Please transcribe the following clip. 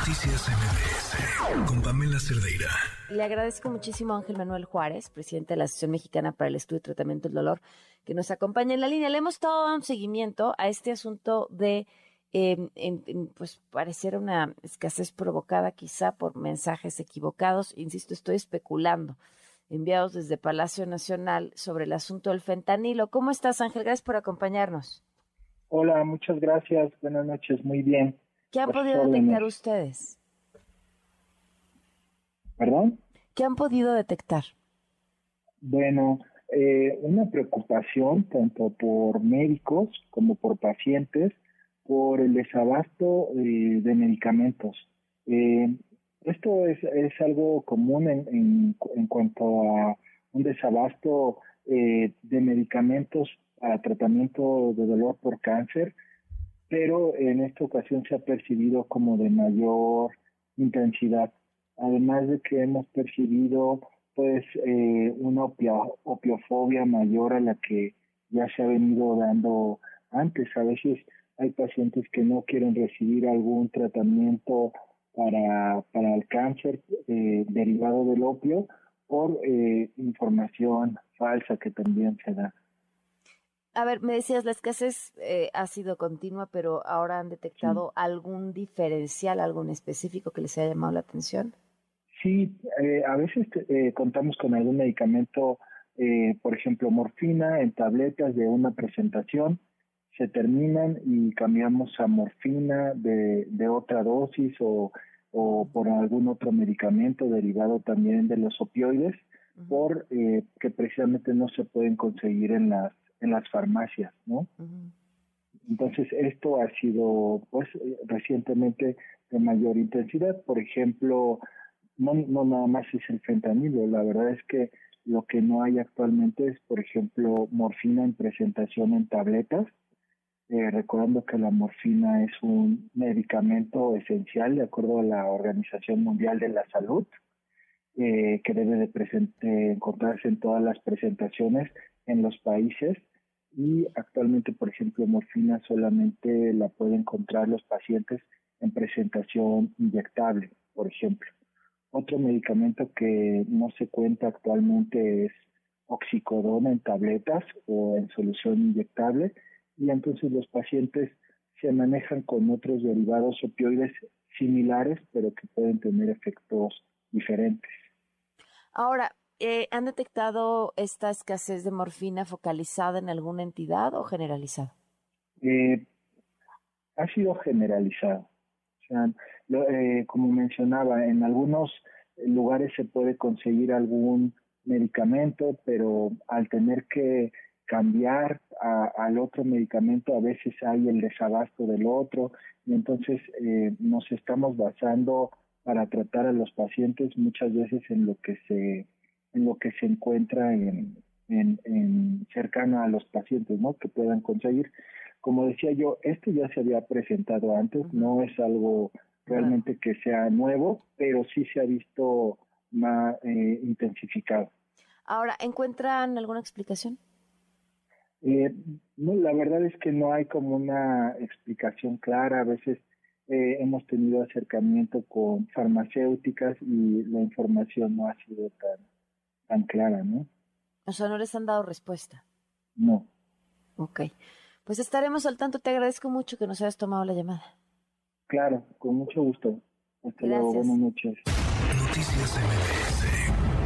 Noticias MBS con Pamela Cerdeira. Le agradezco muchísimo a Ángel Manuel Juárez, presidente de la Asociación Mexicana para el Estudio y Tratamiento del Dolor, que nos acompaña en la línea. Le hemos dado un seguimiento a este asunto de, eh, pues, parecer una escasez provocada quizá por mensajes equivocados. Insisto, estoy especulando enviados desde Palacio Nacional sobre el asunto del fentanilo. ¿Cómo estás, Ángel? Gracias por acompañarnos. Hola, muchas gracias. Buenas noches, muy bien. ¿Qué han podido detectar ustedes? ¿Perdón? ¿Qué han podido detectar? Bueno, eh, una preocupación tanto por médicos como por pacientes por el desabasto eh, de medicamentos. Eh, esto es, es, algo común en, en, en, cuanto a un desabasto de medicamentos para tratamiento de dolor por cáncer pero en esta ocasión se ha percibido como de mayor intensidad. Además de que hemos percibido pues eh, una opiofobia mayor a la que ya se ha venido dando antes. A veces hay pacientes que no quieren recibir algún tratamiento para, para el cáncer eh, derivado del opio por eh, información falsa que también se da. A ver, me decías, la escasez eh, ha sido continua, pero ahora han detectado algún diferencial, algún específico que les haya llamado la atención. Sí, eh, a veces eh, contamos con algún medicamento, por ejemplo, morfina en tabletas de una presentación, se terminan y cambiamos a morfina de, de otra dosis o, o, por algún otro medicamento derivado también de los opioides, por que precisamente no se pueden conseguir en las en las farmacias, ¿no? Entonces, esto ha sido, pues, recientemente de mayor intensidad. Por ejemplo, no, no nada más es el fentanilo, la verdad es que lo que no hay actualmente es, por ejemplo, morfina en presentación en tabletas, eh, recordando que la morfina es un medicamento esencial de acuerdo a la Organización Mundial de la Salud, eh, que debe de encontrarse en todas las presentaciones en los países y actualmente, por ejemplo, morfina solamente la pueden encontrar los pacientes en presentación inyectable, por ejemplo. Otro medicamento que no se cuenta actualmente es oxicodona en tabletas o en solución inyectable y entonces los pacientes se manejan con otros derivados opioides similares pero que pueden tener efectos diferentes. Ahora, eh, ¿han detectado esta escasez de morfina focalizada en alguna entidad o generalizada? Eh, ha sido generalizada. O sea, eh, como mencionaba, en algunos lugares se puede conseguir algún medicamento, pero al tener que cambiar al otro medicamento, a veces hay el desabasto del otro, y entonces nos estamos basando para tratar a los pacientes muchas veces en lo que se en lo que se encuentra en, en, cercano a los pacientes, ¿no? Que puedan conseguir. Como decía yo, esto ya se había presentado antes, no es algo realmente que sea nuevo, pero sí se ha visto más eh, intensificado. Ahora, ¿encuentran alguna explicación? Eh, no, la verdad es que no hay como una explicación clara. A veces eh, hemos tenido acercamiento con farmacéuticas y la información no ha sido tan tan clara, ¿no? O sea, no les han dado respuesta. No. Ok. Pues estaremos al tanto. Te agradezco mucho que nos hayas tomado la llamada. Claro, con mucho gusto. Hasta luego. Buenas noches. Noticias MBS